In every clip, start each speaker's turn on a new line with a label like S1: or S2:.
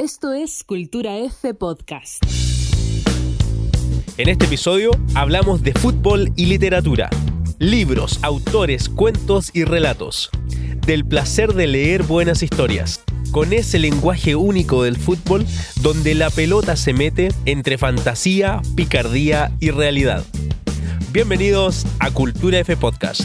S1: Esto es Cultura F Podcast.
S2: En este episodio hablamos de fútbol y literatura, libros, autores, cuentos y relatos, del placer de leer buenas historias, con ese lenguaje único del fútbol donde la pelota se mete entre fantasía, picardía y realidad. Bienvenidos a Cultura F Podcast.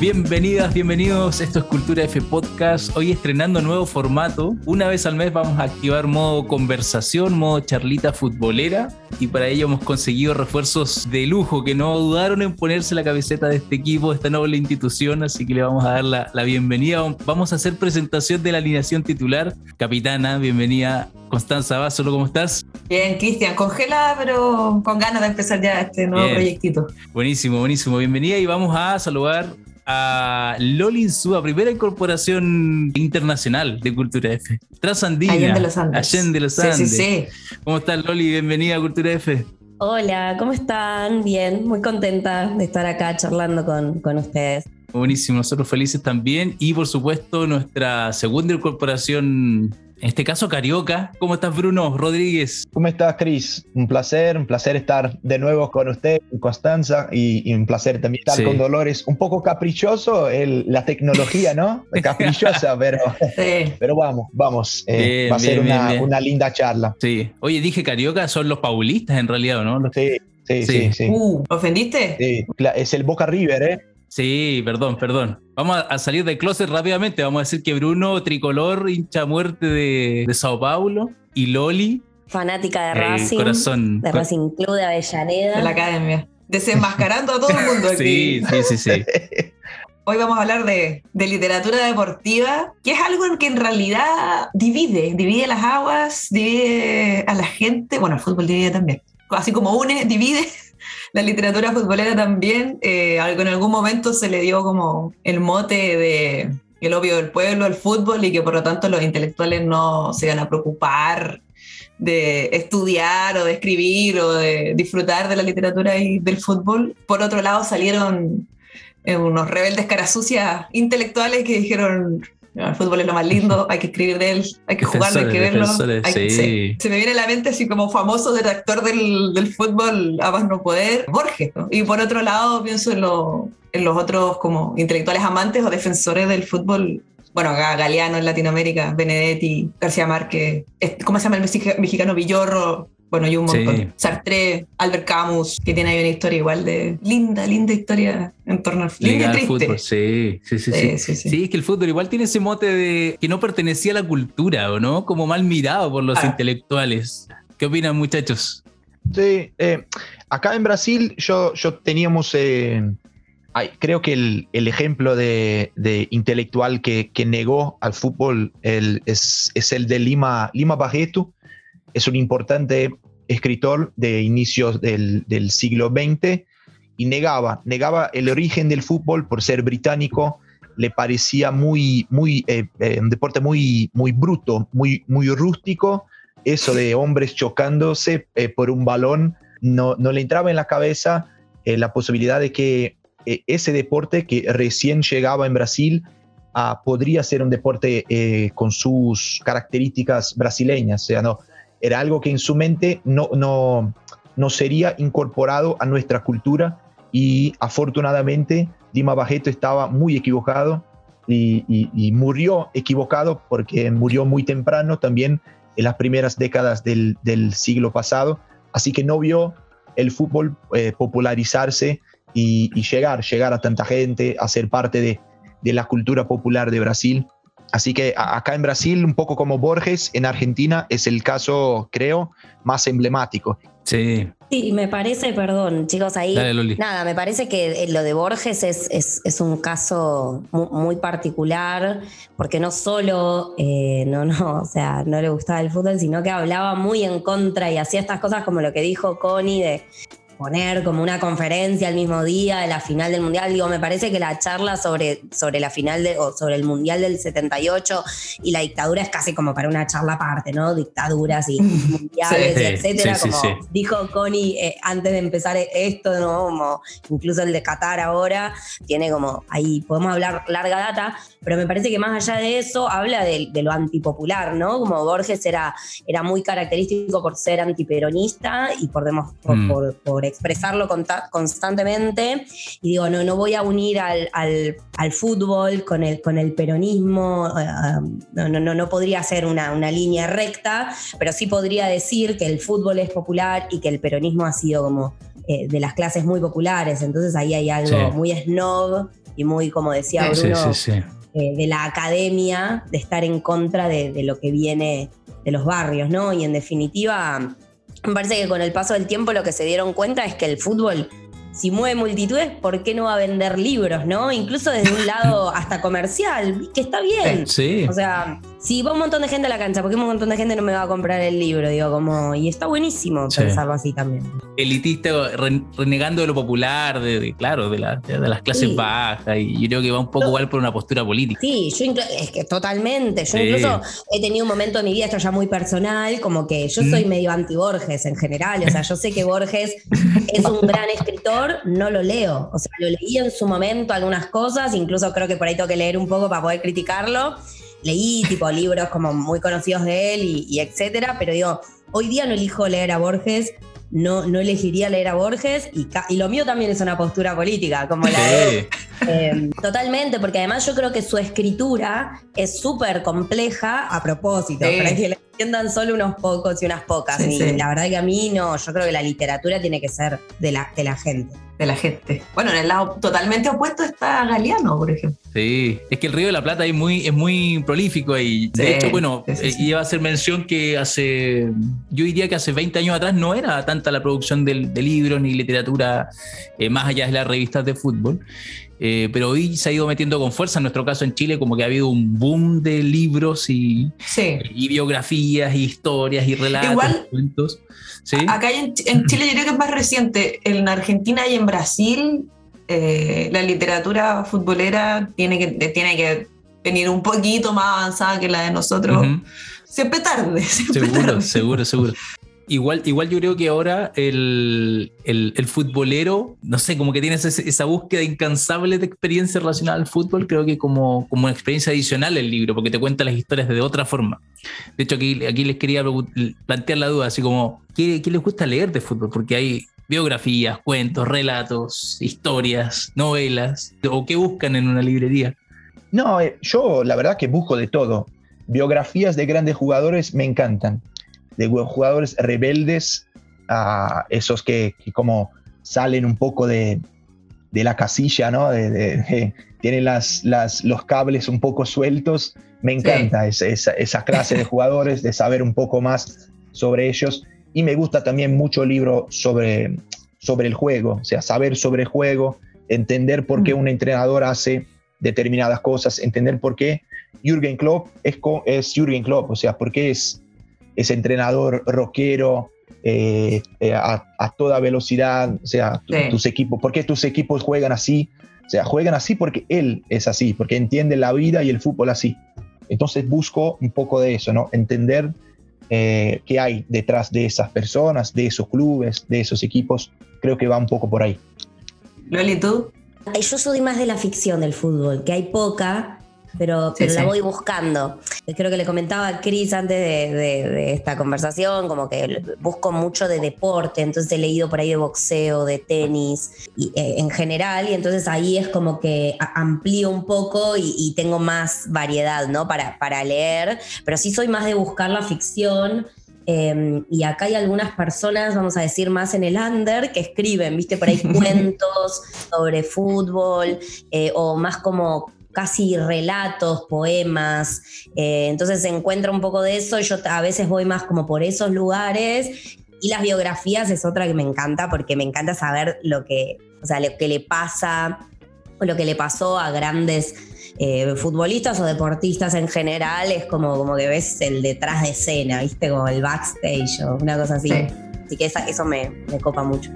S2: Bienvenidas, bienvenidos. Esto es Cultura F Podcast. Hoy estrenando nuevo formato. Una vez al mes vamos a activar modo conversación, modo charlita futbolera. Y para ello hemos conseguido refuerzos de lujo que no dudaron en ponerse la camiseta de este equipo, de esta noble institución. Así que le vamos a dar la, la bienvenida. Vamos a hacer presentación de la alineación titular. Capitana, bienvenida. Constanza Básolo, ¿cómo estás?
S3: Bien, Cristian, congelada, pero con ganas de empezar ya este nuevo
S2: Bien.
S3: proyectito.
S2: Buenísimo, buenísimo. Bienvenida y vamos a saludar a Loli Insúa, primera incorporación internacional de Cultura F. Trasandina.
S3: Allende los Andes.
S2: Allende los
S3: Sí,
S2: Andes.
S3: sí, sí.
S2: ¿Cómo estás, Loli? Bienvenida a Cultura F.
S4: Hola, ¿cómo están? Bien, muy contenta de estar acá charlando con, con ustedes.
S2: Buenísimo, nosotros felices también. Y por supuesto, nuestra segunda incorporación, en este caso Carioca. ¿Cómo estás, Bruno Rodríguez?
S5: ¿Cómo estás, Cris? Un placer, un placer estar de nuevo con usted, Constanza, y, y un placer también estar
S2: Sí.
S5: con Dolores. Un poco caprichoso el- la tecnología, ¿no? Caprichosa, pero,
S3: Sí.
S5: pero vamos, vamos. eh,
S2: Bien,
S5: va a ser
S2: bien,
S5: una,
S2: bien.
S5: una linda charla.
S2: Sí. Oye, dije Carioca, son los paulistas en realidad, ¿o ¿no? Los-
S5: Sí, sí,
S2: Sí.
S5: sí. sí.
S3: Uh, ¿Ofendiste?
S5: Sí, Es el Boca River, ¿eh?
S2: Sí, perdón, perdón. Vamos a- a salir del closet rápidamente. Vamos a decir que Bruno, tricolor, hincha muerte de, de Sao Paulo. Y Loli,
S4: Fanática de
S2: eh,
S4: Racing,
S2: corazón.
S4: de Racing Club de Avellaneda.
S3: De la academia. Desenmascarando a todo el mundo
S2: Sí,
S3: aquí.
S2: sí, sí, sí.
S3: Hoy vamos a hablar de, de literatura deportiva, que es algo en que en realidad divide, divide las aguas, divide a la gente, bueno, el fútbol divide también, así como une, divide la literatura futbolera también, eh, algo en algún momento se le dio como el mote de el obvio del pueblo al fútbol y que por lo tanto los intelectuales no se van a preocupar de estudiar o de escribir o de disfrutar de la literatura y del fútbol. Por otro lado salieron eh, unos rebeldes caras sucias intelectuales que dijeron, "No, el fútbol es lo más lindo, hay que escribir de él, hay que jugarlo, hay que verlo. Hay que-".
S2: sí.
S3: Se me viene a la mente así como famoso detractor del, del fútbol a más no poder, Borges. ¿no? Y por otro lado pienso en, lo- en los otros como intelectuales amantes o defensores del fútbol. Bueno, Galeano en Latinoamérica, Benedetti, García Márquez, ¿cómo se llama el mexica- mexicano Villorro? Bueno, y un
S2: Sí.
S3: montón. Sartre, Albert Camus, que tiene ahí una historia igual de linda, linda historia en torno al
S2: al
S3: triste.
S2: fútbol. Sí, sí, sí. Sí,
S3: Sí, sí, sí.
S2: Sí, es que el fútbol igual tiene ese mote de que no pertenecía a la cultura, ¿o no? Como mal mirado por los
S3: Ah.
S2: intelectuales. ¿Qué opinan, muchachos?
S5: Sí, eh, acá en Brasil yo, yo teníamos, eh, ay, creo que el, el ejemplo de, de intelectual que, que negó al fútbol el- es, es el de Lima, Lima Barreto, es un importante escritor de inicios del, del siglo XX y negaba, negaba el origen del fútbol por ser británico, le parecía muy, muy, eh, eh, un deporte muy, muy bruto, muy, muy rústico, eso de hombres chocándose eh, por un balón, no, no le entraba en la cabeza la posibilidad de que ese deporte que recién llegaba en Brasil ah, podría ser un deporte con sus características brasileñas, o sea, no, era algo que en su mente no, no, no sería incorporado a nuestra cultura y afortunadamente Dima Barreto estaba muy equivocado y, y- y murió equivocado porque murió muy temprano también en las primeras décadas del, del siglo pasado, así que no vio el fútbol eh, popularizarse y, y llegar, llegar a tanta gente, a ser parte de, de la cultura popular de Brasil. Así que acá en Brasil, un poco como Borges, en Argentina es el caso, creo, más emblemático.
S2: Sí,
S4: Sí, me parece, perdón, chicos, ahí.
S2: dale.
S4: Nada, me parece que eh, lo de Borges es, es- es un caso mu- muy, particular, porque no solo, eh, no, no, o sea, no le gustaba el fútbol, sino que hablaba muy en contra y hacía estas cosas como lo que dijo Connie de, poner como una conferencia al mismo día de la final del Mundial. Digo, me parece que la charla sobre, sobre la final de, o sobre el Mundial del 78 y la dictadura es casi como para una charla aparte, ¿no? Dictaduras y mundiales,
S2: Sí,
S4: etcétera.
S2: sí, sí,
S4: como
S2: sí.
S4: dijo Connie eh, antes de empezar esto, ¿no? Como incluso el de Qatar ahora, tiene como ahí, podemos hablar larga data, pero me parece que más allá de eso habla de, de lo antipopular, ¿no? Como Borges era, era muy característico por ser antiperonista y por, demos- por,
S2: Mm.
S4: por- por expresarlo constantemente. Y digo, no, no voy a unir al, al- al fútbol con el, con el peronismo, eh, um, no, no, no, no podría ser una, una línea recta, pero sí podría decir que el fútbol es popular y que el peronismo ha sido como eh, de las clases muy populares. Entonces ahí hay algo
S2: Sí.
S4: muy snob y muy, como decía
S2: Sí,
S4: Bruno,
S2: sí.
S4: eh, de la academia, de estar en contra de, de lo que viene de los barrios, ¿no? Y en definitiva, me parece que con el paso del tiempo lo que se dieron cuenta es que el fútbol, si mueve multitudes, ¿por qué no va a vender libros, no? Incluso desde un lado hasta comercial, que está bien.
S2: Sí.
S4: O sea, si va un montón de gente a la cancha, ¿por qué un montón de gente no me va a comprar el libro? Digo, como, y está buenísimo
S2: Sí.
S4: pensarlo así también.
S2: elitista ren- renegando de lo popular, de, de- claro, de, la- de las clases
S4: Sí.
S2: bajas, y yo creo que va un poco
S4: No.
S2: igual por una postura política.
S4: Sí, yo es que totalmente. Yo
S2: Sí.
S4: incluso he tenido un momento en mi vida, esto ya muy personal, como que yo
S2: Mm.
S4: soy medio anti-Borges en general. O sea, yo sé que Borges es un gran escritor, no lo leo. O sea, lo leí en su momento algunas cosas, incluso creo que por ahí tengo que leer un poco para poder criticarlo. Leí tipo libros como muy conocidos de él y, y etcétera, pero digo, hoy día no elijo leer a Borges. No, no elegiría leer a Borges y, lo mío también es una postura política, como la de eh, totalmente, porque además yo creo que su escritura es súper compleja a propósito,
S3: Sí.
S4: para que la entiendan solo unos pocos y unas pocas.
S3: Sí,
S4: y
S3: sí.
S4: la verdad que a mí no, yo creo que la literatura tiene que ser de la, de la gente.
S3: De la gente. Bueno, en el lado totalmente opuesto está Galeano, por ejemplo.
S2: Sí, es que el Río de la Plata es muy, es muy prolífico ahí. De
S3: Sí,
S2: hecho, bueno,
S3: sí, sí,
S2: eh,
S3: sí.
S2: iba a hacer mención que hace, yo diría que hace 20 años atrás no era tanta la producción del- de, libros ni literatura eh, más allá de las revistas de fútbol. Eh, pero hoy se ha ido metiendo con fuerza, en nuestro caso en Chile, como que ha habido un boom de libros y,
S3: Sí.
S2: y biografías, y historias y relatos,
S3: Igual-
S2: cuentos. Sí,
S3: Acá en, en Chile yo creo que es más reciente. En Argentina y en Brasil eh, la literatura futbolera tiene que, tiene que venir un poquito más avanzada que la de nosotros.
S2: Ujú.
S3: Siempre tarde, siempre
S2: Seguro,
S3: tarde.
S2: seguro, seguro. Igual, igual yo creo que ahora el, el- futbolero, no sé, como que tienes esa búsqueda incansable de experiencia relacionada al fútbol, creo que como, como una experiencia adicional el libro, porque te cuenta las historias de otra forma. De hecho, aquí, aquí les quería plantear la duda, así como, ¿qué, qué les gusta leer de fútbol? Porque hay biografías, cuentos, relatos, historias, novelas, o qué buscan en una librería.
S5: No, eh, yo la verdad que busco de todo. Biografías de grandes jugadores me encantan. De jugadores rebeldes a esos que, que como salen un poco de, de la casilla, ¿no? De- de- de- tienen las, las, los cables un poco sueltos. Me encanta esa, esa- esa clase de jugadores, de saber un poco más sobre ellos. Y me gusta también mucho el libro sobre, sobre el juego, o sea, saber sobre el juego, entender por qué
S3: Mm.
S5: un entrenador hace determinadas cosas, entender por qué Jürgen Klopp es, es Jürgen Klopp, o sea, por qué es ese entrenador rockero eh, eh, a, a toda velocidad, o sea, tu-
S3: Sí.
S5: tus equipos, por qué tus equipos juegan así, o sea, juegan así porque él es así, porque entiende la vida y el fútbol así. Entonces busco un poco de eso, ¿no? Entender eh, qué hay detrás de esas personas, de esos clubes, de esos equipos. Creo que va un poco por ahí.
S3: Loli, ¿tú?
S4: Yo soy más de la ficción del fútbol, que hay poca, pero,
S3: Sí,
S4: la
S3: sí.
S4: voy buscando. Creo que le comentaba a Cris antes de, de- de esta conversación, como que busco mucho de deporte, entonces he leído por ahí de boxeo, de tenis, y, eh, en general, y entonces ahí es como que amplío un poco y, y tengo más variedad, ¿no? Para, para leer, pero sí soy más de buscar la ficción. Eh, y acá hay algunas personas, vamos a decir, más en el under, que escriben, viste, por ahí cuentos sobre fútbol, eh, o más como casi relatos, poemas. Eh, entonces se encuentra un poco de eso. Yo a veces voy más como por esos lugares. Y las biografías es otra que me encanta, porque me encanta saber lo que, o sea, lo que le pasa, o lo que le pasó a grandes eh, futbolistas o deportistas en general, es como, como que ves el detrás de escena, ¿viste? Como el backstage o una cosa así.
S3: Sí.
S4: Así que esa- eso me, me copa mucho.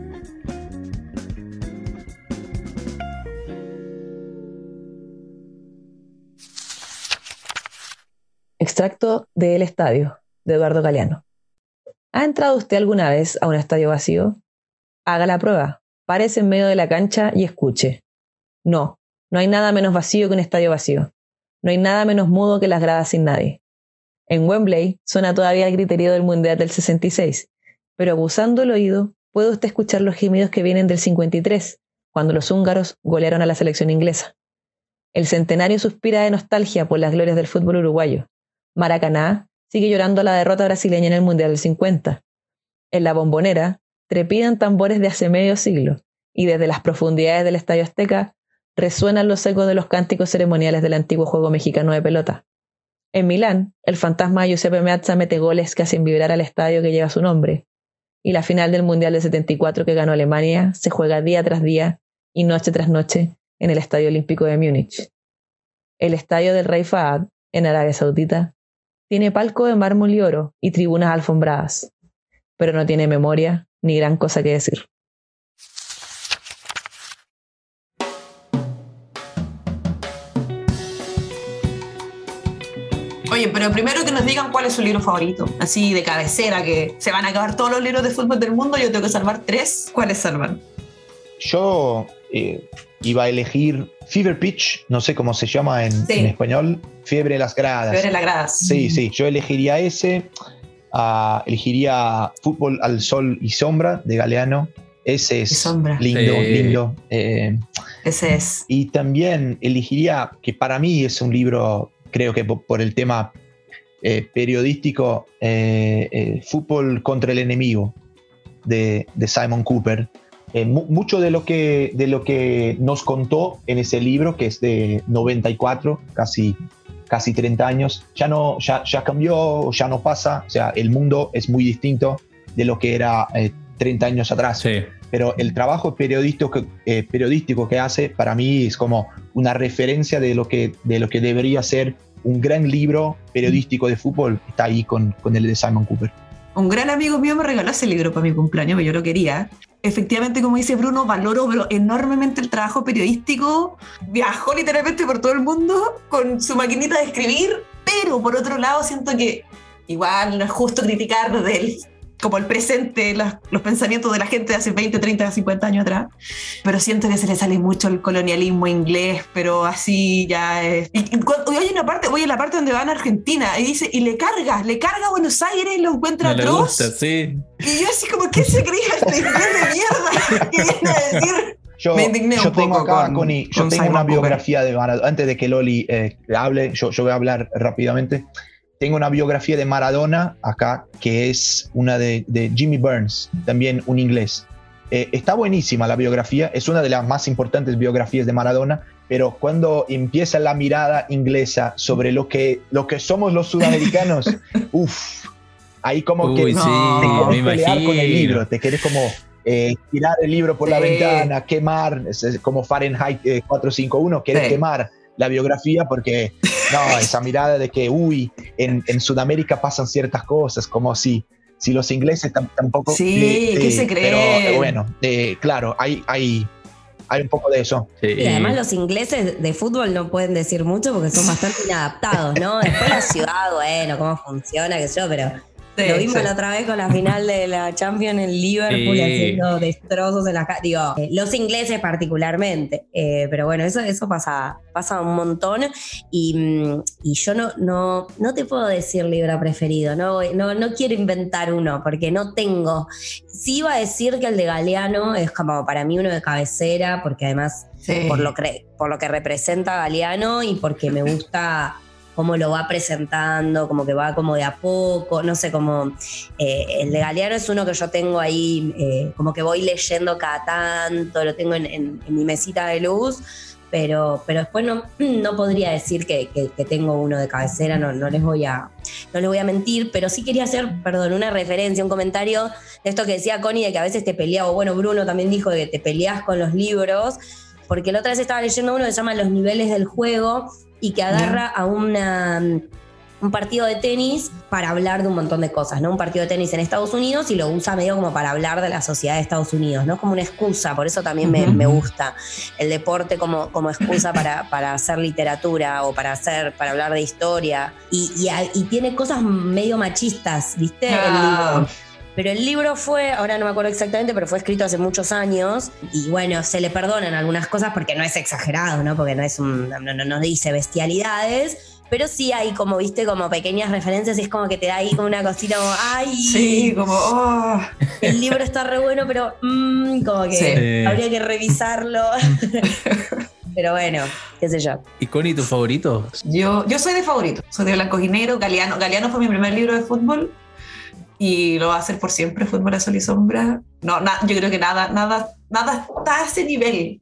S6: Extracto de El Estadio, de Eduardo Galeano. ¿Ha entrado usted alguna vez a un estadio vacío? Haga la prueba. Párese en medio de la cancha y escuche. No, no hay nada menos vacío que un estadio vacío. No hay nada menos mudo que las gradas sin nadie. En Wembley suena todavía el griterío del Mundial del 66, pero abusando el oído, puede usted escuchar los gemidos que vienen del 53, cuando los húngaros golearon a la selección inglesa. El centenario suspira de nostalgia por las glorias del fútbol uruguayo. Maracaná sigue llorando la derrota brasileña en el Mundial del 50. En la bombonera trepidan tambores de hace medio siglo y desde las profundidades del Estadio Azteca resuenan los ecos de los cánticos ceremoniales del antiguo juego mexicano de pelota. En Milán, el fantasma Giuseppe Meazza mete goles que hacen vibrar al estadio que lleva su nombre. Y la final del Mundial de 74 que ganó Alemania se juega día tras día y noche tras noche en el Estadio Olímpico de Múnich. El estadio del Rey Fahad, en Arabia Saudita, tiene palco de mármol y oro y tribunas alfombradas, pero no tiene memoria ni gran cosa que decir.
S3: Oye, pero primero que nos digan cuál es su libro favorito, así de cabecera, que se van a acabar todos los libros de fútbol del mundo, yo tengo que salvar tres. ¿Cuáles salvan?
S5: Yo eh, iba a elegir Fever Pitch, no sé cómo se llama en,
S3: Sí.
S5: en español, Fiebre en las gradas.
S3: Fiebre en las gradas.
S5: Sí, sí, yo elegiría ese, ah, elegiría Fútbol al Sol y Sombra de Galeano, ese es
S3: sombra.
S5: lindo,
S2: Sí.
S5: lindo. eh,
S3: Ese es.
S5: y también elegiría, que para mí es un libro, creo que por, por el tema eh, periodístico, eh, eh, Fútbol contra el enemigo de, de Simon Cooper. Eh, mu- mucho de lo, que, de lo que nos contó en ese libro, que es de 94, casi, casi 30 años, ya, no, ya, ya cambió, ya no pasa, o sea, el mundo es muy distinto de lo que era eh, 30 años atrás
S2: Sí.
S5: pero el trabajo periodístico que, eh, periodístico que hace para mí es como una referencia de lo que, de lo que debería ser un gran libro periodístico de fútbol. Está ahí con, con el de Simon Cooper.
S3: Un gran amigo mío me regaló ese libro para mi cumpleaños, pero yo lo quería. Efectivamente, como dice Bruno, valoro enormemente el trabajo periodístico. Viajó literalmente por todo el mundo con su maquinita de escribir, pero por otro lado siento que igual no es justo criticar desde el, como el presente los, los pensamientos de la gente de hace 20, 30, 50 años atrás. Pero siento que se le sale mucho el colonialismo inglés, pero así ya es. Y, y cuando- y hay una parte, voy a la parte donde van a Argentina y dice, y le carga, le carga a Buenos Aires, lo encuentra
S2: No le
S3: atroz.
S2: gusta, sí.
S3: Y yo así como, ¿qué se creía este inglés de mierda? ¿Qué viene a decir?
S5: Yo,
S3: Me indigné
S5: yo
S3: un
S5: tengo
S3: poco
S5: acá,
S3: con-
S5: Connie, yo
S3: con
S5: tengo
S3: Simon
S5: una
S3: Cooper.
S5: biografía de Maradona. Antes de que Loli eh, hable, yo, yo voy a hablar rápidamente. Tengo una biografía de Maradona acá, que es una de, de Jimmy Burns, también un inglés. Eh, está buenísima la biografía, es una de las más importantes biografías de Maradona, pero cuando empieza la mirada inglesa sobre lo que, lo que somos los sudamericanos, uff, ahí como que
S2: Uy,
S3: no,
S2: sí,
S5: te
S3: no,
S5: querés
S2: me
S5: pelear con el libro, te querés como eh, tirar el libro por la
S3: Sí.
S5: ventana, quemar, es, es como Fahrenheit eh, 451, querés
S3: Sí.
S5: quemar la biografía porque, no, esa mirada de que, uy, en, en Sudamérica pasan ciertas cosas, como si, si los ingleses tam- tampoco...
S3: Sí, ¿qué se
S5: Pero
S3: creen?
S5: eh, bueno, eh, claro, hay, hay, hay un poco de eso.
S2: Sí.
S4: Y además los ingleses de fútbol no pueden decir mucho porque son bastante inadaptados, ¿no? Después la ciudad, bueno, cómo funciona, qué sé yo, pero
S3: Sí,
S4: lo vimos
S3: sí.
S4: la otra vez con la final de la Champions en Liverpool
S2: Sí.
S4: haciendo destrozos en la ca- Digo, eh, los ingleses particularmente. Eh, pero bueno, eso, eso pasa, pasa un montón. Y, mm, y yo no, no, no te puedo decir libro preferido, no, no, no quiero inventar uno porque no tengo. Sí iba a decir que el de Galeano es como para mí uno de cabecera, porque además por lo, que, por lo que representa Galeano y porque me gusta cómo lo va presentando, como que va como de a poco, no sé, como eh, el de Galeano es uno que yo tengo ahí, eh, como que voy leyendo cada tanto, lo tengo en, mi mesita de luz, pero, pero después no, no podría decir que, que- tengo uno de cabecera, no, les voy a, no les voy a mentir, pero sí quería hacer, perdón, una referencia, un comentario de esto que decía Connie, de que a veces te peleas, o bueno, Bruno también dijo que te peleas con los libros, porque la otra vez estaba leyendo uno que se llama Los niveles del juego y que agarra a una un partido de tenis para hablar de un montón de cosas, ¿no? Un partido de tenis en Estados Unidos y lo usa medio como para hablar de la sociedad de Estados Unidos, ¿no? Como una excusa, por eso también me, me gusta el deporte como, como excusa para, para hacer literatura o para hacer, para hablar de historia. Y, y, y tiene cosas medio machistas, ¿viste? El
S3: Ah.
S4: libro. Pero el libro fue, ahora no me acuerdo exactamente, pero fue escrito hace muchos años y bueno, se le perdonan algunas cosas porque no es exagerado, ¿no? Porque no es un, no, no, no dice bestialidades, pero sí hay como, viste, como pequeñas referencias y es como que te da ahí como una cosita como, ay,
S3: Sí, como, oh.
S4: el libro está re bueno, pero mm, como que
S3: Sí.
S4: habría que revisarlo. pero bueno, qué sé yo.
S2: ¿Y Connie, tu favorito?
S3: Yo, yo soy de favorito, soy de blanco y negro. Galeano, Galeano fue mi primer libro de fútbol y lo va a hacer por siempre, Fútbol a Sol y Sombra. No, na- yo creo que nada, nada, nada está a ese nivel.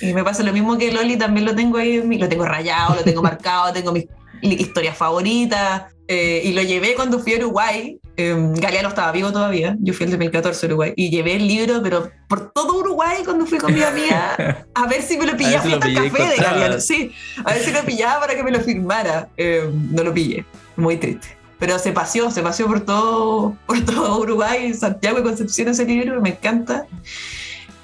S3: Y me pasa lo mismo que Loli, también lo tengo ahí, en mi- lo tengo rayado, lo tengo marcado, tengo mis historias favoritas. eh, y lo llevé cuando fui a Uruguay. eh, Galeano estaba vivo todavía, yo fui el 2014 a Uruguay. Y llevé el libro, pero por todo Uruguay cuando fui con mi amiga a ver si me lo pillaba. Fui hasta el café de. Galeano, sí. A ver si lo pillaba para que me lo firmara. Eh, no lo pillé. Muy triste. Pero se paseó, se paseó por todo, por todo Uruguay, Santiago y Concepción ese libro, me encanta.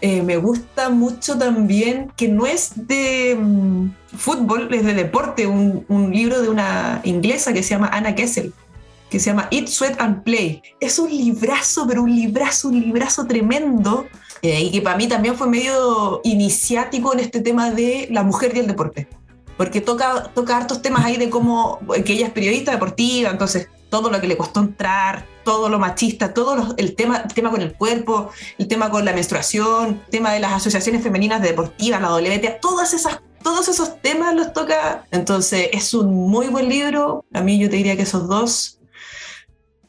S3: Eh, me gusta mucho también que no es de mm, fútbol, es de deporte, un, un libro de una inglesa que se llama Anna Kessel, que se llama Eat, Sweat and Play. Es un librazo, pero un librazo, un librazo tremendo, eh, y que para mí también fue medio iniciático en este tema de la mujer y el deporte porque toca, toca hartos temas ahí de cómo, que ella es periodista deportiva, entonces todo lo que le costó entrar, todo lo machista, todo los- el, tema, tema con el cuerpo, el tema con la menstruación, el tema de las asociaciones femeninas deportivas, la WTA, todas esas, todos esos temas los toca. Entonces es un muy buen libro, a mí yo te diría que esos dos.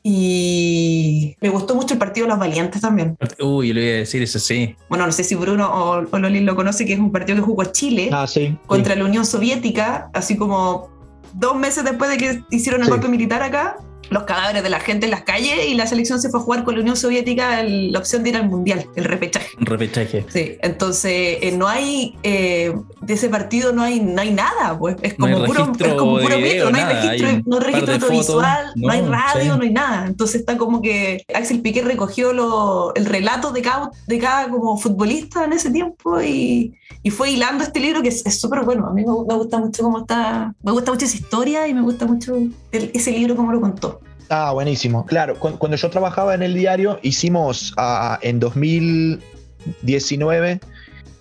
S3: Y me gustó mucho el partido de los valientes también.
S2: Uy, yo le voy a decir eso sí.
S3: Bueno, no sé si Bruno o, o Loli lo conoce, que es un partido que jugó Chile
S5: Ah, sí.
S3: contra
S5: sí.
S3: la Unión Soviética, así como dos meses después de que hicieron el
S5: Sí.
S3: golpe militar acá, los cadáveres de la gente en las calles y la selección se fue a jugar con la Unión Soviética el- la opción de ir al Mundial, el repechaje.
S2: Repechaje.
S3: Sí, entonces eh, no hay, eh, de ese partido no hay, no hay nada, pues es
S2: No
S3: como puro,
S2: registro
S3: es como puro
S2: de video,
S3: mito, no hay registro,
S2: hay
S3: no hay registro audiovisual, no, hay
S2: no,
S3: radio,
S2: sí.
S3: no hay nada. Entonces está como que Axel Piqué recogió lo- el relato de cada, de cada como futbolista en ese tiempo y, y fue hilando este libro que es es súper bueno. A mí me, me gusta mucho cómo está, me gusta mucho esa historia y me gusta mucho el- ese libro cómo lo contó.
S5: Ah, buenísimo. Claro, cu- cuando yo trabajaba en el diario, hicimos ah, en 2019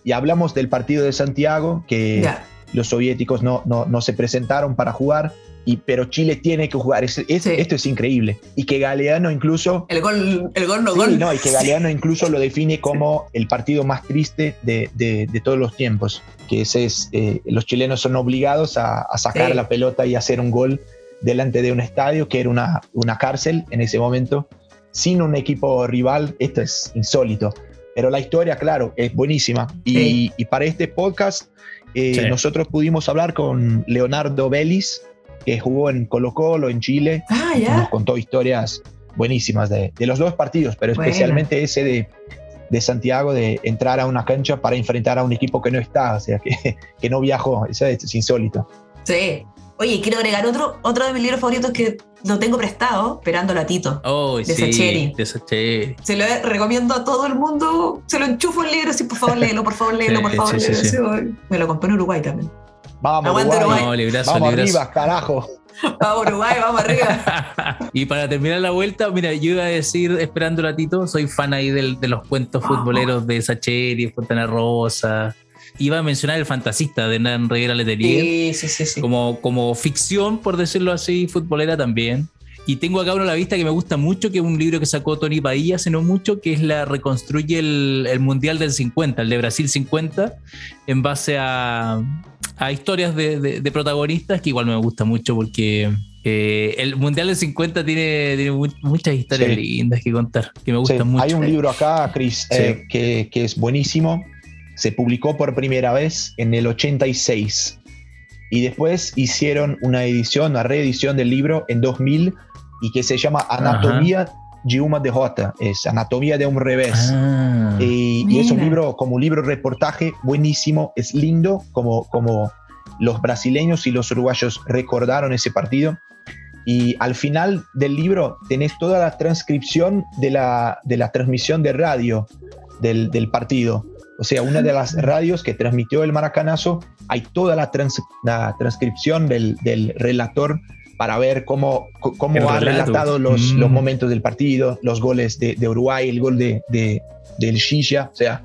S5: y hablamos del partido de Santiago, que los soviéticos no, no, no se presentaron para jugar, y, pero Chile tiene que jugar. Es- es-
S3: Sí.
S5: Esto es increíble. Y que Galeano incluso...
S3: El gol, el gol no
S5: Sí,
S3: gol.
S5: no, y que Galeano incluso lo define como el partido más triste de, de- de todos los tiempos, que ese es, eh, los chilenos son obligados a, a sacar la pelota y hacer un gol delante de un estadio que era una, una cárcel en ese momento, sin un equipo rival, esto es insólito. Pero la historia, claro, es buenísima. Y,
S3: Sí.
S5: y para este podcast, eh,
S2: Sí.
S5: nosotros pudimos hablar con Leonardo Vélez, que jugó en Colo Colo, en Chile,
S3: Ah,
S5: nos
S3: ya.
S5: contó historias buenísimas de, de los dos partidos, pero especialmente ese de, de Santiago, de entrar a una cancha para enfrentar a un equipo que no está, o sea, que, que no viajó. Eso es, es insólito.
S3: Sí. Oye, quiero agregar otro, otro de mis libros favoritos que lo tengo prestado, Esperando a Tito.
S2: Oh,
S3: De
S2: sí.
S3: Sacheri.
S2: De Sacheri.
S3: Se lo recomiendo a todo el mundo. Se lo enchufo el libro, así, por favor, léelo, por favor, léelo,
S2: Sí,
S3: por favor,
S2: sí, sí,
S3: léelo.
S2: sí.
S3: Sí. Me lo compré en Uruguay también.
S5: Vamos,
S3: Aguante
S5: Uruguay.
S3: Uruguay.
S2: No, librazo,
S5: Vamos
S2: librazo.
S5: arriba, carajo.
S3: Vamos, Uruguay, vamos arriba.
S2: y para terminar la vuelta, mira, yo iba a decir, esperando ratito, soy fan ahí del- de los cuentos futboleros de Sacheri, Fontana Rosa. Iba a mencionar El Fantasista de Hernán Reguera Letelier,
S3: Sí, sí, sí. sí.
S2: como, como ficción, por decirlo así, futbolera también. Y tengo acá uno a la vista que me gusta mucho, que es un libro que sacó Tony Bahía hace no mucho, que es la Reconstruye el, el Mundial del 50, el de Brasil 50, en base a, a historias de, de- de protagonistas, que igual me gusta mucho porque eh, el Mundial del 50 tiene, tiene mu- muchas historias
S5: Sí.
S2: lindas que contar, que me
S5: Sí,
S2: gustan mucho.
S5: hay un libro acá, Chris,
S2: Sí.
S5: eh, que, que es buenísimo. Se publicó por primera vez en el 86. Y después hicieron una edición, una reedición del libro en 2000 y que se llama Anatomía de una derrota. Es Anatomía de un revés.
S2: Ah,
S5: Y, y es un libro como un libro reportaje buenísimo, es lindo como, como los brasileños y los uruguayos recordaron ese partido. y al final del libro tenés toda la transcripción de la, de la transmisión de radio del, del partido. O sea, una de las radios que transmitió el maracanazo, hay toda la, trans- la transcripción del, del relator para ver cómo, cómo
S2: El
S5: ha
S2: relato.
S5: relatado los,
S2: Mm.
S5: los momentos del partido, los goles de, de Uruguay, el gol de, de- del Shisha. O sea,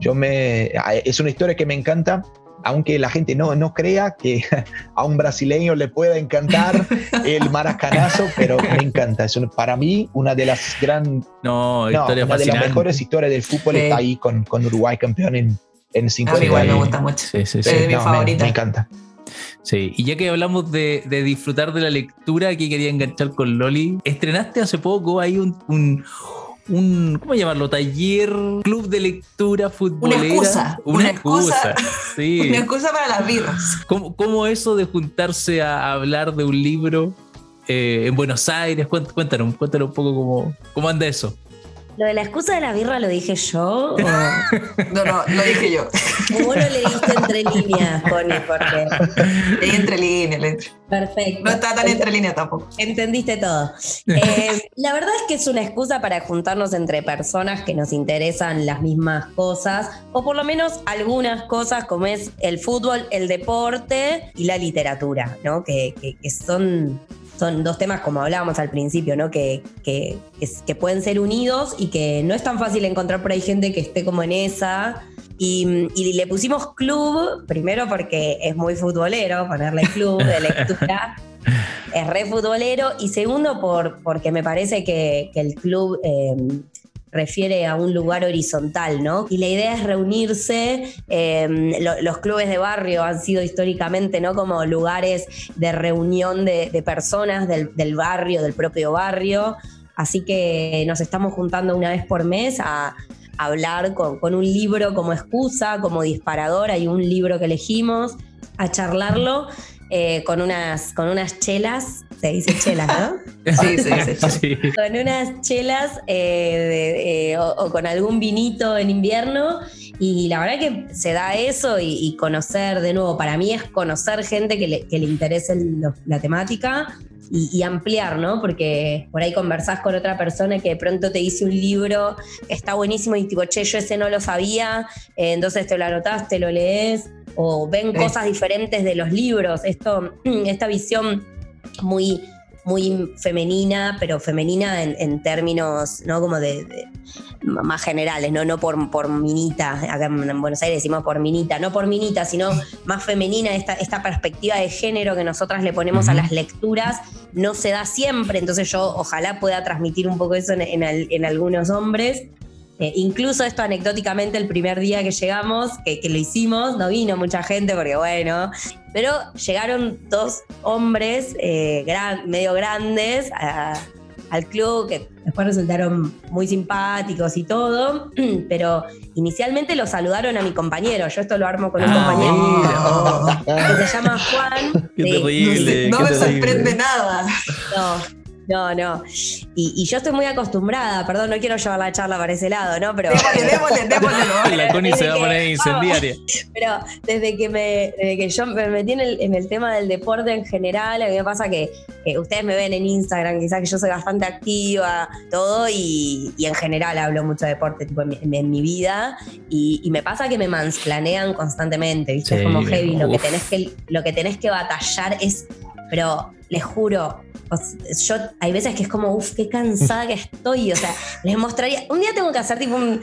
S5: yo me, es una historia que me encanta, aunque la gente no, no crea que a un brasileño le pueda encantar el maracanazo, pero me encanta. Es para mí una de las gran,
S2: No,
S5: una de las mejores historias del fútbol
S3: Sí.
S5: está ahí con, con Uruguay campeón en, en
S3: A
S5: 50
S3: mí igual me gusta mucho.
S2: Sí, sí, sí.
S3: Es de mi
S5: no, me- encanta.
S2: Sí, y ya que hablamos de, de disfrutar de la lectura, aquí quería enganchar con Loli. Estrenaste hace poco ahí un, un, un- ¿cómo llamarlo? Taller, club de lectura futbolera.
S3: excusa,
S2: Una,
S3: una
S2: excusa.
S3: excusa.
S2: Sí.
S3: Una excusa para las birras.
S2: ¿Cómo, cómo eso de juntarse a hablar de un libro eh, en Buenos Aires? Cuént- Cuéntanos, cuéntanos un poco cómo, cómo anda eso.
S4: Lo de la excusa de la birra lo dije yo o,
S3: No, no, lo dije yo.
S4: o vos lo leíste entre líneas, Connie, porque
S3: Leí entre líneas. entre-
S4: perfecto.
S3: No está tan entre líneas tampoco.
S4: Entendiste todo. Eh, la verdad es que es una excusa para juntarnos entre personas que nos interesan las mismas cosas, o por lo menos algunas cosas como es el fútbol, el deporte y la literatura, ¿no? Que, que- que son, son dos temas como hablábamos al principio, ¿no? Que, que, pueden ser unidos y que no es tan fácil encontrar por ahí gente que esté como en esa. Y, y le pusimos club, primero porque es muy futbolero ponerle club de lectura es re futbolero y segundo por, porque me parece que, que el club eh, refiere a un lugar horizontal, ¿no? Y la idea es reunirse, lo- los clubes de barrio han sido históricamente, ¿no? Como lugares de reunión de, personas del, del barrio, del propio barrio, así que nos estamos juntando una vez por mes a hablar con, con un libro como excusa, como disparador, hay un libro que elegimos, a charlarlo eh, con, unas, con unas chelas, se dice chelas, ¿no?
S3: Sí, sí, sí.
S2: Sí.
S4: con unas chelas eh, de- eh, o, o con algún vinito en invierno. Y la verdad que se da eso y, y conocer, de nuevo, para mí es conocer gente que le, que le interese lo- la temática y, y ampliar, ¿no? Porque por ahí conversás con otra persona que de pronto te dice un libro está buenísimo y tipo, che, yo ese no lo sabía, eh, entonces te lo anotás, te lo lees, o ven
S3: Sí.
S4: cosas diferentes de los libros. Esto, esta visión muy muy femenina, pero femenina en, en términos, ¿no? Como de, de- más generales, ¿no? No por, por minita, acá en, en Buenos Aires decimos por minita, no por minita, sino más femenina, esta, esta perspectiva de género que nosotras le ponemos a las lecturas, no se da siempre, entonces yo ojalá pueda transmitir un poco eso en, en al- en algunos hombres. Eh, incluso esto anecdóticamente el primer día que llegamos, que, que lo hicimos, no vino mucha gente porque bueno, pero llegaron dos hombres eh, gran- medio grandes a- al club que después resultaron muy simpáticos y todo, pero inicialmente lo saludaron a mi compañero, yo esto lo armo con un
S2: Ah,
S4: compañero que se llama Juan.
S2: Qué terrible.
S3: No
S2: qué
S3: me
S2: terrible.
S3: sorprende nada.
S4: No, no, no. Y, y yo estoy muy acostumbrada, perdón, no quiero llevar la charla para ese lado, ¿no? Pero,
S3: Démosle, démosle, démosle. ¿no?
S2: La Connie se va a poner
S4: que-
S2: incendiaria.
S4: pero desde que, me, desde que yo me metí en el, en el tema del deporte en general, a mí me pasa que, que ustedes me ven en Instagram, quizás que yo soy bastante activa, todo, y, y en general hablo mucho de deporte tipo, en, mi, en mi vida, y, y me pasa que me mansplanean constantemente, ¿viste?
S2: Sí,
S4: es como heavy, lo que, tenés que, lo que tenés que batallar es, pero les juro, yo hay veces que es como, uff, qué cansada que estoy, o sea, les mostraría, un día tengo que hacer tipo un,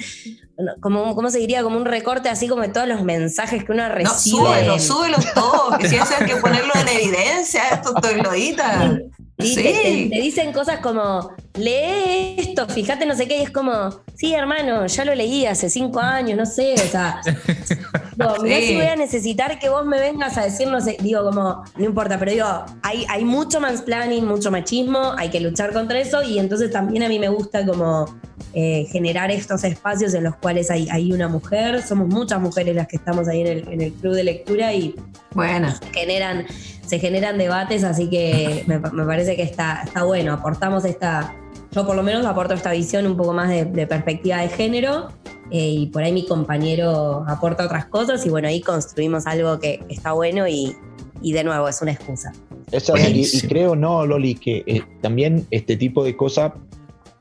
S4: como, un- ¿cómo se diría? Como un recorte así como de todos los mensajes que uno
S3: No,
S4: recibe.
S3: súbelo,
S4: en-
S3: súbelo todos. Que si eso hay que ponerlo en evidencia, esto estoy glodita.
S4: Sí,
S3: Sí.
S4: Te, te- te dicen cosas como, lee esto, fíjate no sé qué, y es como, sí, hermano, ya lo leí hace cinco años, no sé, o sea, no, mirá
S3: Sí.
S4: si voy a necesitar que vos me vengas a decir, no sé, digo, como, no importa, pero digo, hay, hay mucho mansplaining, mucho machismo, hay que luchar contra eso, y entonces también a mí me gusta como eh, generar estos espacios en los cuales hay, hay una mujer, somos muchas mujeres las que estamos ahí en el, en el club de lectura y
S3: Buena.
S4: generan, se generan debates, así que me, me parece que está, está bueno. Aportamos esta, yo por lo menos aporto esta visión un poco más de, de perspectiva de género eh, y por ahí mi compañero aporta otras cosas y bueno, ahí construimos algo que está bueno y, y de nuevo es una excusa.
S5: Esa- y- y, creo, no, Loli, que eh, también este tipo de cosas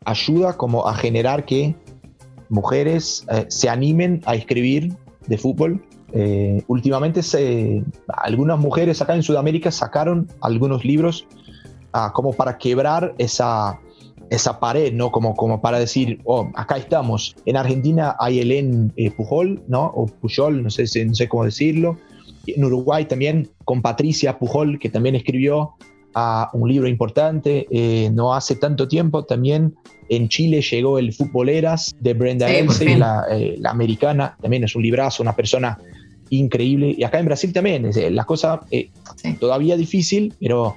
S5: ayuda como a generar que mujeres eh, se animen a escribir de fútbol. Eh, últimamente se, algunas mujeres acá en Sudamérica sacaron algunos libros ah, como para quebrar esa, esa pared, ¿no? Como, como para decir, oh, acá estamos. En Argentina hay Helen eh, Pujol, ¿no? O Pujol, no sé, no sé cómo decirlo. En Uruguay también con Patricia Pujol, que también escribió ah, un libro importante. Eh, no hace tanto tiempo también en Chile llegó el Futboleras de Brenda
S3: Sí,
S5: la, eh, la americana, también es un librazo, una persona increíble. Y acá en Brasil también, es, la cosa
S3: Sí.
S5: todavía difícil, pero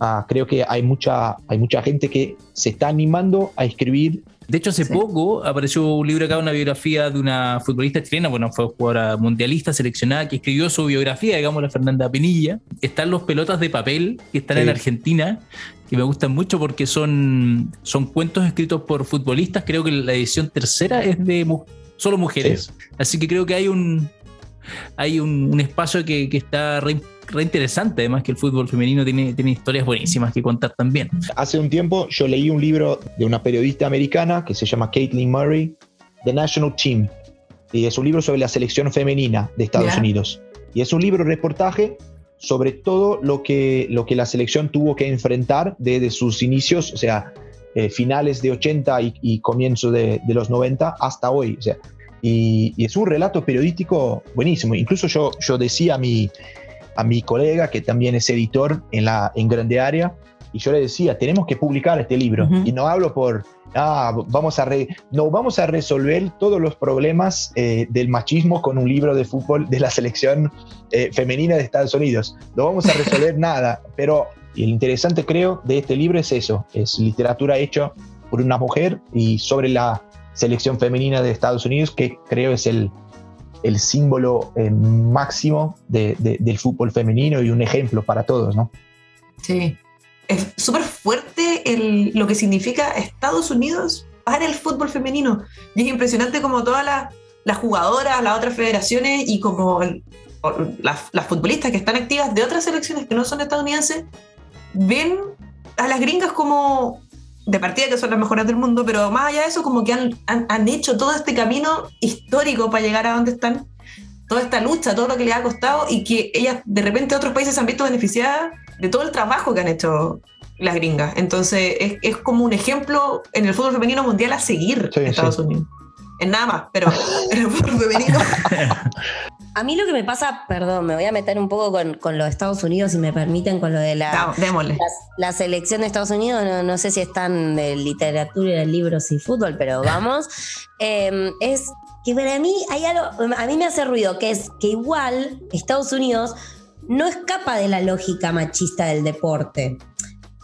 S5: ah, creo que hay mucha, hay mucha gente que se está animando a escribir.
S2: De hecho, hace
S3: Sí.
S2: poco apareció un libro acá, una biografía de una futbolista chilena, bueno, fue jugadora mundialista seleccionada, que escribió su biografía, digamos, la Fernanda Pinilla. Están los pelotas de papel que están
S5: Sí.
S2: en Argentina, que me gustan mucho porque son, son cuentos escritos por futbolistas. Creo que la edición tercera es de mu- solo mujeres. Así que creo que hay un, hay un, un espacio que, que está re, re interesante, además que el fútbol femenino tiene, tiene historias buenísimas que contar también.
S5: Hace un tiempo yo leí un libro de una periodista americana que se llama Caitlin Murray, The National Team. Y es un libro sobre la selección femenina de Estados
S3: Ya.
S5: Unidos. Y es un libro reportaje sobre todo lo que, lo que la selección tuvo que enfrentar desde sus inicios, o sea, eh, finales de 80 y, y comienzo de, de los 90 hasta hoy. O sea, y, y es un relato periodístico buenísimo. Incluso yo, yo decía a mi, a mi colega, que también es editor en, la, en Grande Área, y yo le decía, tenemos que publicar este libro.
S3: Ujú.
S5: Y no hablo por, ah, vamos a, re- no, vamos a resolver todos los problemas eh, del machismo con un libro de fútbol de la selección eh, femenina de Estados Unidos. No vamos a resolver nada, pero lo interesante creo de este libro es eso, es literatura hecha por una mujer y sobre la selección femenina de Estados Unidos, que creo es el, el símbolo eh, máximo de- de- del fútbol femenino y un ejemplo para todos, ¿no?
S3: Sí. Es súper fuerte lo que significa Estados Unidos para el fútbol femenino. Y es impresionante como todas las, jugadoras, las otras federaciones y como las, las futbolistas que están activas de otras selecciones que no son estadounidenses ven a las gringas como de partida que son las mejores del mundo, pero más allá de eso como que han, han, han hecho todo este camino histórico para llegar a donde están, toda esta lucha, todo lo que les ha costado y que ellas de repente otros países se han visto beneficiadas de todo el trabajo que han hecho las gringas. Entonces es, es como un ejemplo en el fútbol femenino mundial a seguir
S5: Sí,
S3: en Estados
S5: sí.
S3: Unidos. En nada más, pero en el fútbol femenino.
S4: A mí lo que me pasa, perdón, me voy a meter un poco con, con lo de Estados Unidos, si me permiten, con lo de la,
S3: No,
S4: la, la selección de Estados Unidos. No, no sé si están de literatura, de libros y fútbol, pero vamos. Eh, es que para mí hay algo, a mí me hace ruido, que es que igual Estados Unidos no escapa de la lógica machista del deporte.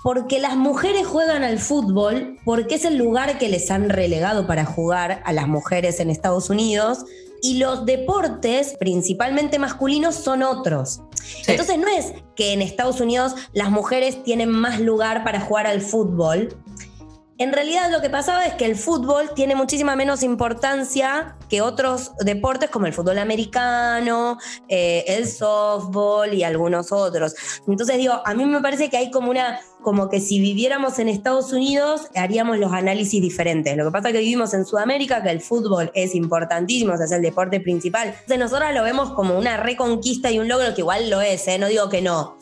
S4: Porque las mujeres juegan al fútbol porque es el lugar que les han relegado para jugar a las mujeres en Estados Unidos y los deportes, principalmente masculinos, son otros.
S3: Sí.
S4: Entonces no es que en Estados Unidos las mujeres tienen más lugar para jugar al fútbol. En realidad lo que pasaba es que el fútbol tiene muchísima menos importancia que otros deportes como el fútbol americano, eh, el softball y algunos otros. Entonces digo, a mí me parece que hay como una, como que si viviéramos en Estados Unidos haríamos los análisis diferentes. Lo que pasa es que vivimos en Sudamérica, que el fútbol es importantísimo, o sea, es el deporte principal. Entonces nosotros lo vemos como una reconquista y un logro que igual lo es, ¿eh? no digo que no.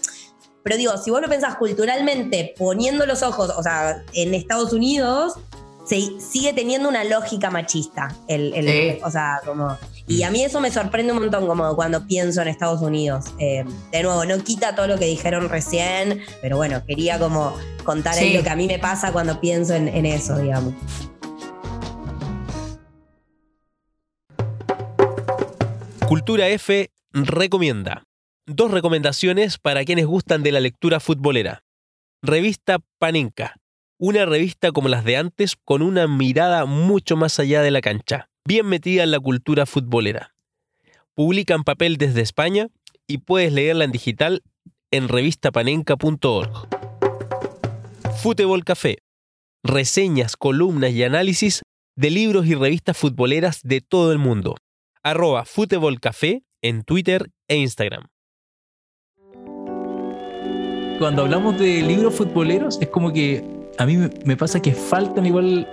S4: Pero digo, si vos lo pensás culturalmente, poniendo los ojos, o sea, en Estados Unidos, se, sigue teniendo una lógica machista. El, el-
S3: Sí.
S4: O sea, como. Y a mí eso me sorprende un montón, como cuando pienso en Estados Unidos. Eh, de nuevo, no quita todo lo que dijeron recién, pero bueno, quería como contar ahí
S3: Sí.
S4: lo que a mí me pasa cuando pienso en, en eso, digamos.
S7: Cultura F recomienda. Dos recomendaciones para quienes gustan de la lectura futbolera. Revista Panenka. Una revista como las de antes con una mirada mucho más allá de la cancha, bien metida en la cultura futbolera. Publica en papel desde España y puedes leerla en digital en revistapanenka.org. Futebol Café. Reseñas, columnas y análisis de libros y revistas futboleras de todo el mundo arroba Futebol Café en Twitter e Instagram.
S2: Cuando hablamos de libros futboleros, es como que a mí me, pasa que faltan igual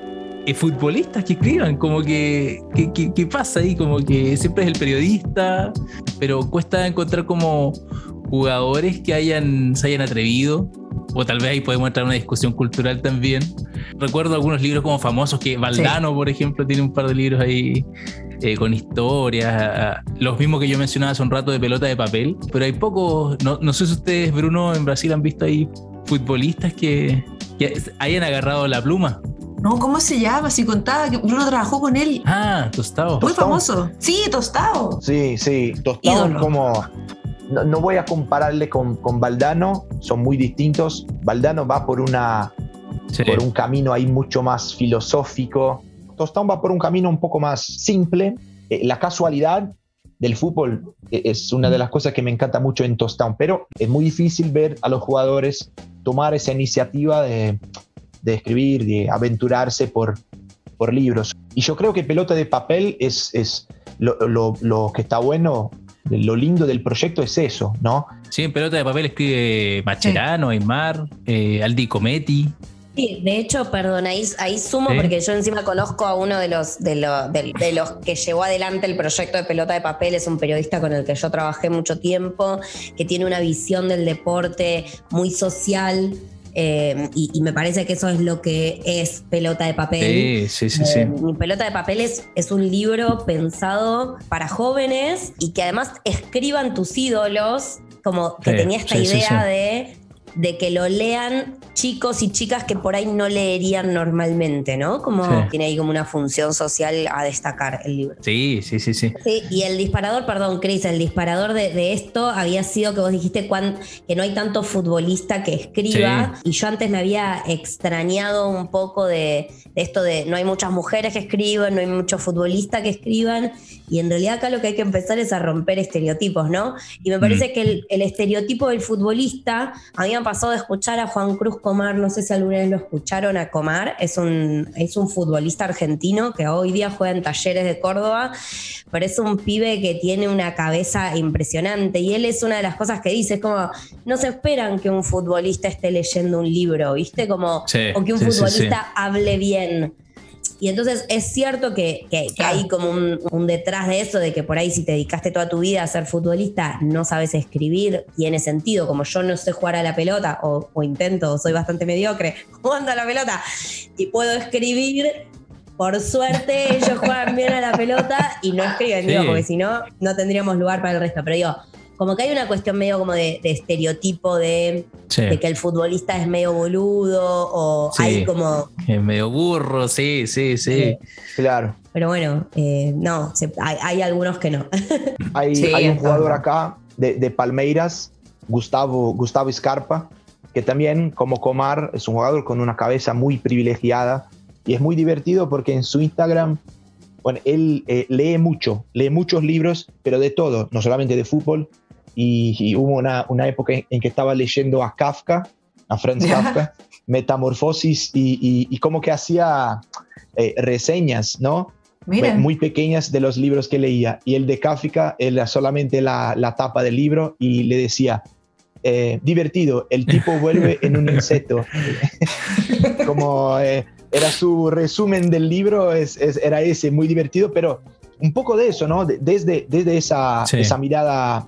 S2: eh, futbolistas que escriban, como que, que, que- que pasa ahí, como que siempre es el periodista, pero cuesta encontrar como jugadores que hayan, se hayan atrevido, o tal vez ahí podemos entrar en una discusión cultural también. Recuerdo algunos libros como famosos que Valdano, por ejemplo, tiene un par de libros ahí eh, con historias, los mismos que yo mencionaba hace un rato de pelota de papel, pero hay pocos, no, no sé si ustedes, Bruno, en Brasil han visto ahí futbolistas que, que hayan agarrado la pluma.
S3: No, ¿cómo se llama? Si contaba que Bruno trabajó con él.
S2: Ah, tostado.
S3: Muy
S5: Tostado.
S3: famoso. Sí, tostado.
S5: Sí, sí, Tostado
S3: Ídolo.
S5: como... No, no voy a compararle con, con Valdano, son muy distintos. Valdano va por, una,
S2: Sí.
S5: por un camino ahí mucho más filosófico. Tostón va por un camino un poco más simple. Eh, la casualidad del fútbol eh, es una de las cosas que me encanta mucho en Tostón, pero es muy difícil ver a los jugadores tomar esa iniciativa de, de escribir, de aventurarse por, por libros. Y yo creo que Pelota de Papel es, es lo, lo- lo que está bueno, lo lindo del proyecto es eso, ¿no?
S2: Sí, en pelota de papel escribe Macherano, Aymar, eh, Aldi Cometti.
S4: Sí, de hecho, perdón, ahí, ahí sumo
S2: Sí.
S4: porque yo encima conozco a uno de los, de, lo- de- de los que llevó adelante el proyecto de pelota de papel, es un periodista con el que yo trabajé mucho tiempo, que tiene una visión del deporte muy social. Eh, y, y me parece que eso es lo que es pelota de papel.
S2: Sí, sí, sí, sí.
S4: Eh, Mi pelota de papel es, es un libro pensado para jóvenes y que además escriban tus ídolos, como que
S2: Sí,
S4: tenía esta
S2: sí, sí,
S4: idea
S2: sí.
S4: De, de que lo lean chicos y chicas que por ahí no leerían normalmente, ¿no? Como
S2: Sí.
S4: tiene ahí como una función social a destacar el libro.
S2: Sí, sí, sí, sí.
S4: Sí, y el disparador, perdón, Cris, el disparador de, de esto había sido que vos dijiste cuan- que no hay tanto futbolista que escriba. Y yo antes me había extrañado un poco de, de esto de no hay muchas mujeres que escriban, no hay muchos futbolistas que escriban. Y en realidad acá lo que hay que empezar es a romper estereotipos, ¿no? Y me parece que el, el estereotipo del futbolista, a mí me pasó de escuchar a Juan Cruz Comar, no sé si alguna vez lo escucharon a Comar, es un, es un futbolista argentino que hoy día juega en talleres de Córdoba, pero es un pibe que tiene una cabeza impresionante y él es una de las cosas que dice, es como, no se esperan que un futbolista esté leyendo un libro, ¿viste? Como,
S2: Sí,
S4: o que un
S2: sí, sí,
S4: futbolista hable bien. Y entonces es cierto que, que- que hay como un, un detrás de eso, de que por ahí si te dedicaste toda tu vida a ser futbolista, no sabes escribir, tiene sentido, como yo no sé jugar a la pelota, o, o intento, o soy bastante mediocre jugando a la pelota, y puedo escribir, por suerte ellos juegan bien a la pelota y no escriben,
S2: Sí.
S4: digo, porque si no, no tendríamos lugar para el resto. Pero digo, como que hay una cuestión medio como de, de estereotipo de,
S2: Sí.
S4: de que el futbolista es medio boludo, o
S2: Sí.
S4: hay como
S2: Es medio burro, sí, sí, sí.
S5: Claro.
S4: Pero bueno, eh, no, se- hay, hay algunos que no.
S5: Hay,
S3: Sí,
S5: hay un jugador acá de, de Palmeiras, Gustavo, Gustavo Scarpa, que también, como Comar, es un jugador con una cabeza muy privilegiada y es muy divertido porque en su Instagram, bueno, él eh, lee mucho, lee muchos libros, pero de todo, no solamente de fútbol. Y, y hubo una, una época en, que estaba leyendo a Kafka, a Franz Kafka, Metamorfosis, y, y- y como que hacía eh, reseñas, ¿no?
S3: Mira.
S5: muy pequeñas de los libros que leía. Y el de Kafka era solamente la, la tapa del libro y le decía, eh, divertido, el tipo vuelve en un insecto. Como eh, era su resumen del libro, es, es- era ese, muy divertido, pero un poco de eso, ¿no? De- desde, desde esa,
S2: Sí.
S5: esa mirada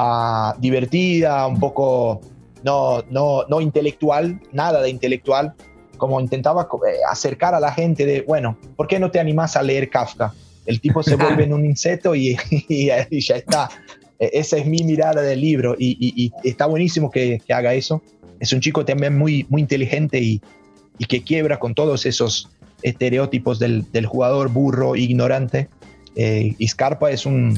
S5: ah, divertida, un poco no, no, no intelectual, nada de intelectual, como intentaba eh, acercar a la gente de, bueno, ¿por qué no te animás a leer Kafka? El tipo se vuelve en un insecto y, y- ya está. Eh, Esa es mi mirada del libro y, está buenísimo que, haga eso. Es un chico también muy, muy inteligente y, que quiebra con todos esos estereotipos del, del jugador burro, ignorante. Eh, y Scarpa es un,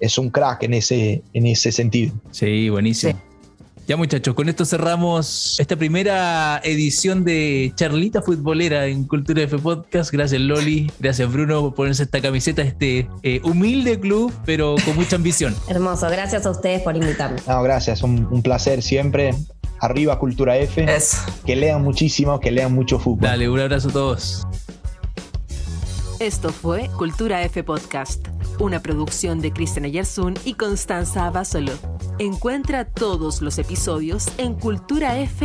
S5: es un crack en ese, en ese sentido.
S2: Sí, buenísimo. Ya muchachos, con esto cerramos esta primera edición de Charlita Futbolera en Cultura F Podcast. Gracias Loli, gracias Bruno por ponerse esta camiseta este eh, humilde club, pero con mucha ambición.
S4: Hermoso, gracias a ustedes por invitarme.
S5: No, gracias, un, un placer siempre. Arriba Cultura F.
S3: Eso.
S5: Que lean muchísimo, que lean mucho fútbol.
S2: Dale, un abrazo a todos.
S1: Esto fue Cultura F Podcast, una producción de Cristian Ayersun y Constanza Abasolo. Encuentra todos los episodios en culturaf.cl.